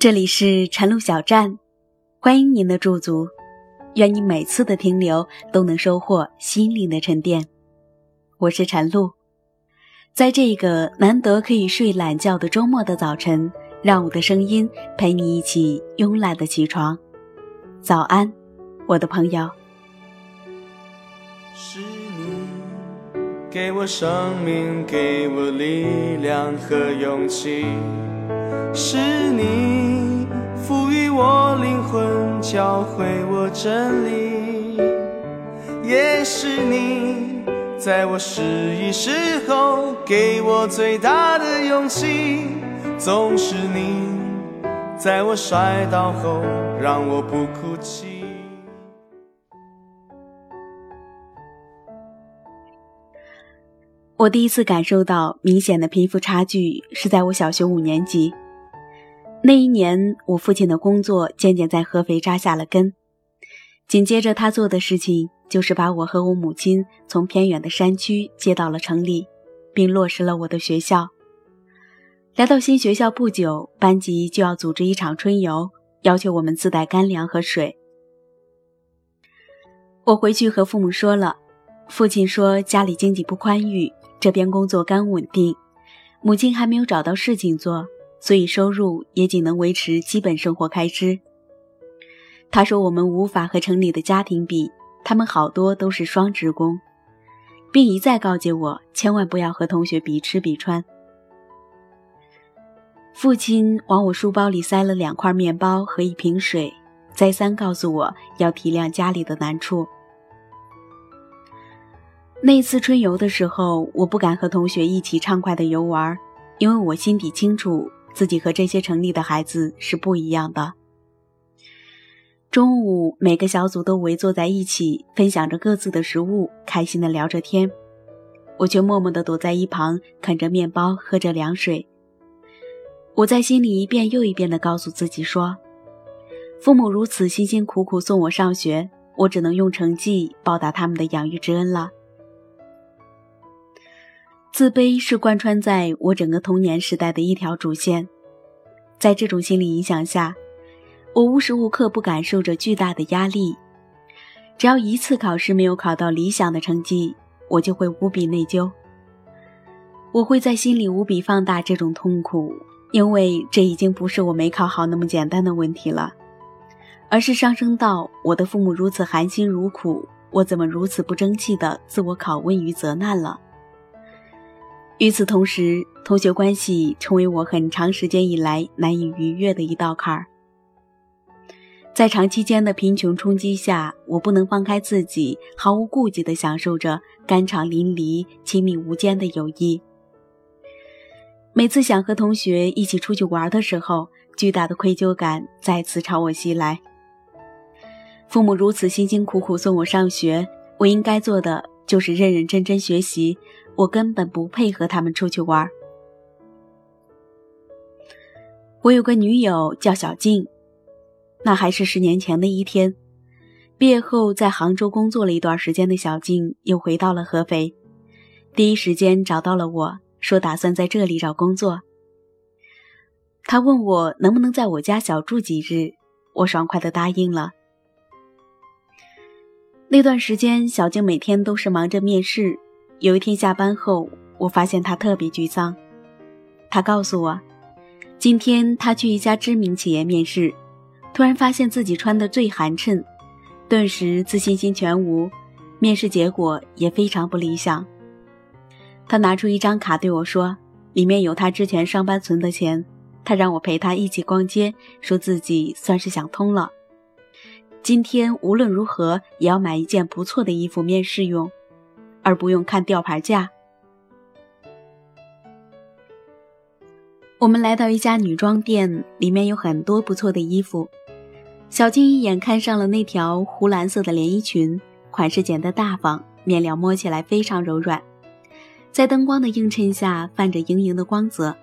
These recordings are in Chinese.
这里是晨露小站，欢迎您的驻足。愿你每次的停留都能收获心灵的沉淀。我是晨露，在这个难得可以睡懒觉的周末的早晨，让我的声音陪你一起慵懒的起床。早安，我的朋友。是你给我生命，给我力量和勇气。是你赋予我灵魂，教会我真理，也是你在我失意时候给我最大的勇气。总是你在我摔倒后让我不哭泣。我第一次感受到明显的贫富差距是在我小学五年级。那一年，我父亲的工作渐渐在合肥扎下了根。紧接着，他做的事情就是把我和我母亲从偏远的山区接到了城里，并落实了我的学校。来到新学校不久，班级就要组织一场春游，要求我们自带干粮和水。我回去和父母说了，父亲说家里经济不宽裕，这边工作刚稳定，母亲还没有找到事情做。所以收入也仅能维持基本生活开支。他说：“我们无法和城里的家庭比，他们好多都是双职工，并一再告诫我千万不要和同学比吃比穿。”父亲往我书包里塞了两块面包和一瓶水，再三告诉我要体谅家里的难处。那次春游的时候，我不敢和同学一起畅快的游玩，因为我心底清楚。自己和这些城里的孩子是不一样的。中午，每个小组都围坐在一起，分享着各自的食物，开心的聊着天。我却默默地躲在一旁，啃着面包，喝着凉水。我在心里一遍又一遍地告诉自己说：“父母如此辛辛苦苦送我上学，我只能用成绩报答他们的养育之恩了。”自卑是贯穿在我整个童年时代的一条主线，在这种心理影响下，我无时无刻不感受着巨大的压力。只要一次考试没有考到理想的成绩，我就会无比内疚。我会在心里无比放大这种痛苦，因为这已经不是我没考好那么简单的问题了，而是上升到我的父母如此含辛茹苦，我怎么如此不争气的自我拷问与责难了。与此同时，同学关系成为我很长时间以来难以逾越的一道坎儿。在长期间的贫穷冲击下，我不能放开自己，毫无顾忌地享受着酣畅淋漓、亲密无间的友谊。每次想和同学一起出去玩的时候，巨大的愧疚感再次朝我袭来。父母如此辛辛苦苦送我上学，我应该做的就是认认真真学习。我根本不配和他们出去玩。我有个女友叫小静，那还是十年前的一天。毕业后在杭州工作了一段时间的小静又回到了合肥，第一时间找到了我说打算在这里找工作。她问我能不能在我家小住几日，我爽快的答应了。那段时间，小静每天都是忙着面试。有一天下班后，我发现他特别沮丧。他告诉我，今天他去一家知名企业面试，突然发现自己穿的最寒碜，顿时自信心全无，面试结果也非常不理想。他拿出一张卡对我说，里面有他之前上班存的钱，他让我陪他一起逛街，说自己算是想通了。今天无论如何也要买一件不错的衣服面试用。而不用看吊牌价。我们来到一家女装店，里面有很多不错的衣服。小静一眼看上了那条湖蓝色的连衣裙，款式简单大方，面料摸起来非常柔软，在灯光的映衬下泛着莹莹的光泽。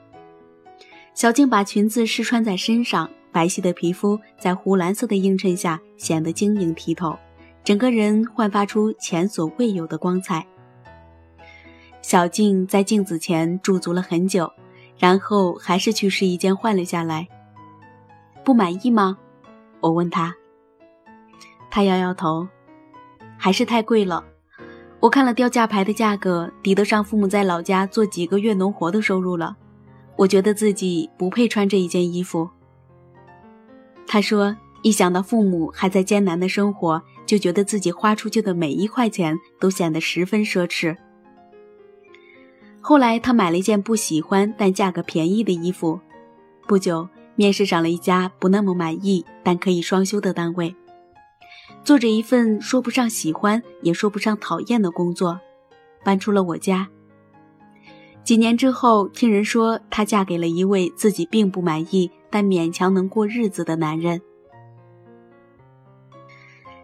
小静把裙子试穿在身上，白皙的皮肤在湖蓝色的映衬下显得晶莹剔透。整个人焕发出前所未有的光彩。小静在镜子前驻足了很久，然后还是去试衣间换了下来。不满意吗？我问他。他摇摇头，还是太贵了。我看了吊价牌的价格，抵得上父母在老家做几个月农活的收入了。我觉得自己不配穿这一件衣服。他说：“一想到父母还在艰难的生活，就觉得自己花出去的每一块钱都显得十分奢侈。”后来，他买了一件不喜欢但价格便宜的衣服。不久，面试上了一家不那么满意但可以双休的单位，做着一份说不上喜欢也说不上讨厌的工作，搬出了我家。几年之后，听人说她嫁给了一位自己并不满意但勉强能过日子的男人。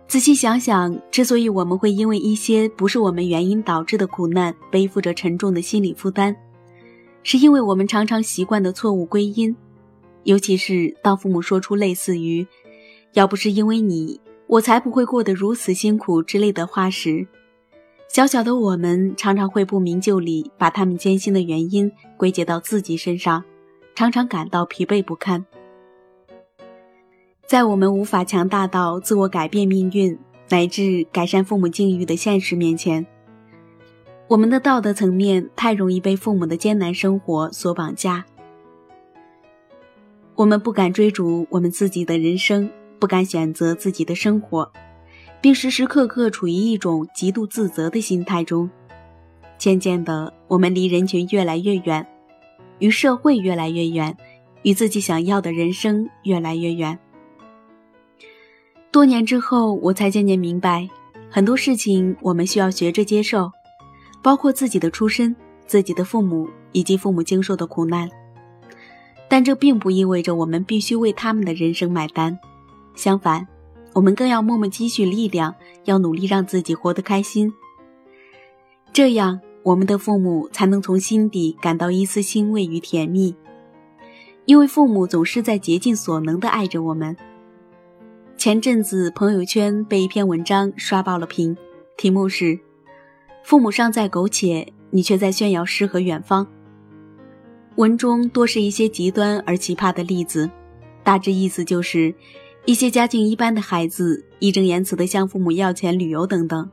仔细想想，之所以我们会因为一些不是我们原因导致的苦难，背负着沉重的心理负担，是因为我们常常习惯的错误归因。尤其是当父母说出类似于“要不是因为你，我才不会过得如此辛苦”之类的话时，小小的我们常常会不明就里，把他们艰辛的原因归结到自己身上，常常感到疲惫不堪。在我们无法强大到自我改变命运乃至改善父母境遇的现实面前，我们的道德层面太容易被父母的艰难生活所绑架。我们不敢追逐我们自己的人生，不敢选择自己的生活，并时时刻刻处于一种极度自责的心态中。渐渐的，我们离人群越来越远，与社会越来越远，与自己想要的人生越来越远。多年之后，我才渐渐明白，很多事情我们需要学着接受，包括自己的出身、自己的父母以及父母经受的苦难。但这并不意味着我们必须为他们的人生买单，相反，我们更要默默积蓄力量，要努力让自己活得开心。这样，我们的父母才能从心底感到一丝欣慰与甜蜜，因为父母总是在竭尽所能地爱着我们。前阵子朋友圈被一篇文章刷爆了屏，题目是“父母尚在苟且，你却在炫耀诗和远方”。文中多是一些极端而奇葩的例子，大致意思就是，一些家境一般的孩子义正言辞地向父母要钱旅游等等。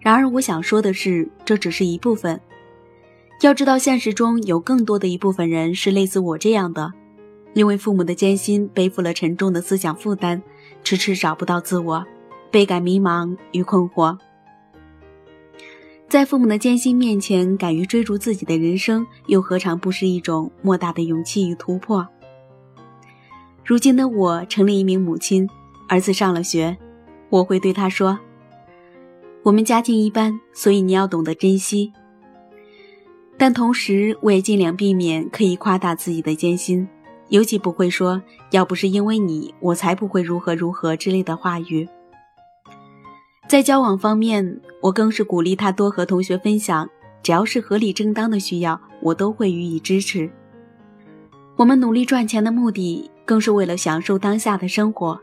然而，我想说的是，这只是一部分。要知道，现实中有更多的一部分人是类似我这样的，因为父母的艰辛，背负了沉重的思想负担。迟迟找不到自我，倍感迷茫与困惑。在父母的艰辛面前，敢于追逐自己的人生，又何尝不是一种莫大的勇气与突破？如今的我成了一名母亲，儿子上了学，我会对他说：“我们家境一般，所以你要懂得珍惜。”但同时，我也尽量避免刻意夸大自己的艰辛。尤其不会说“要不是因为你，我才不会如何如何”之类的话语。在交往方面，我更是鼓励他多和同学分享，只要是合理正当的需要，我都会予以支持。我们努力赚钱的目的，更是为了享受当下的生活。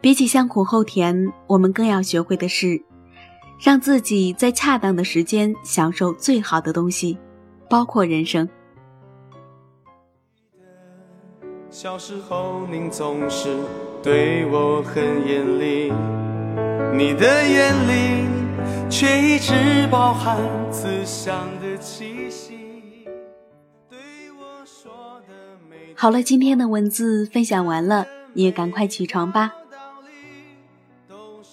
比起先苦后甜，我们更要学会的是，让自己在恰当的时间享受最好的东西，包括人生。小时候，您总是对我很严厉，你的眼里却一直包含慈祥的气息。好了，今天的文字分享完了，你也赶快起床吧。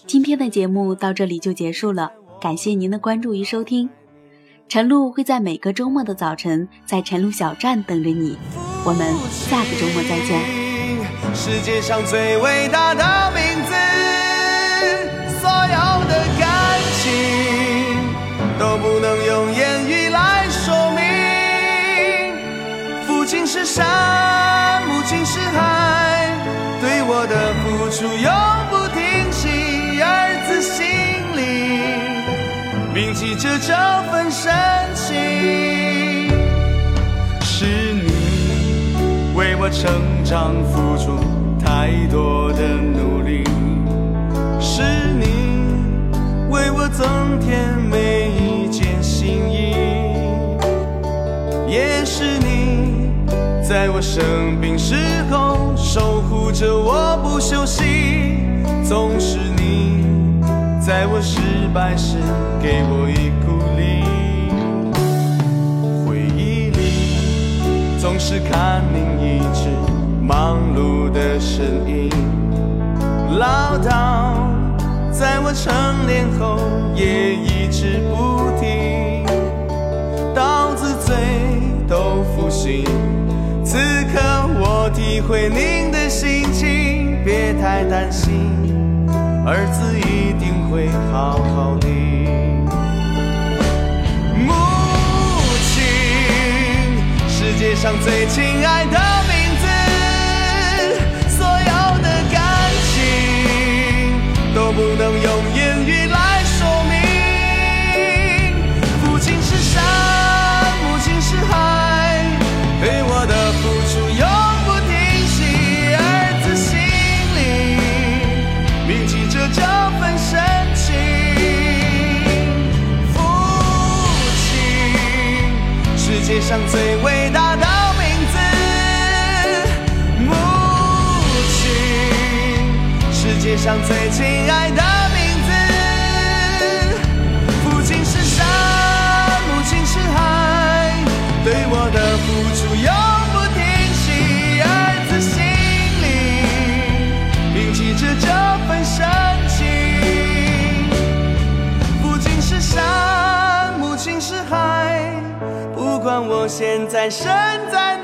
今天的节目到这里就结束了，感谢您的关注与收听。晨露会在每个周末的早晨在晨露小站等着你。我们下个周末再见。世界上最伟大的成长付出太多的努力，是你为我增添每一件心意，也是你。在我生病时候守护着我不休息，总是你在我失败时给我一是看您一直忙碌的身影，唠叨在我成年后也一直不停，刀子嘴豆腐心。此刻我体会您的心情，别太担心，儿子一定会好好的。世上最亲爱的名字，所有的感情都不能用言语来说明。父亲是山，母亲是海，对我的。付出永不停息，儿子心里铭记着这份深情。父亲，世界上最伟大世上最亲爱的名字。父亲是山，母亲是海，对我的付出永不停息。儿子心里铭记。着这份深情，父亲是山，母亲是海，不管我现在身在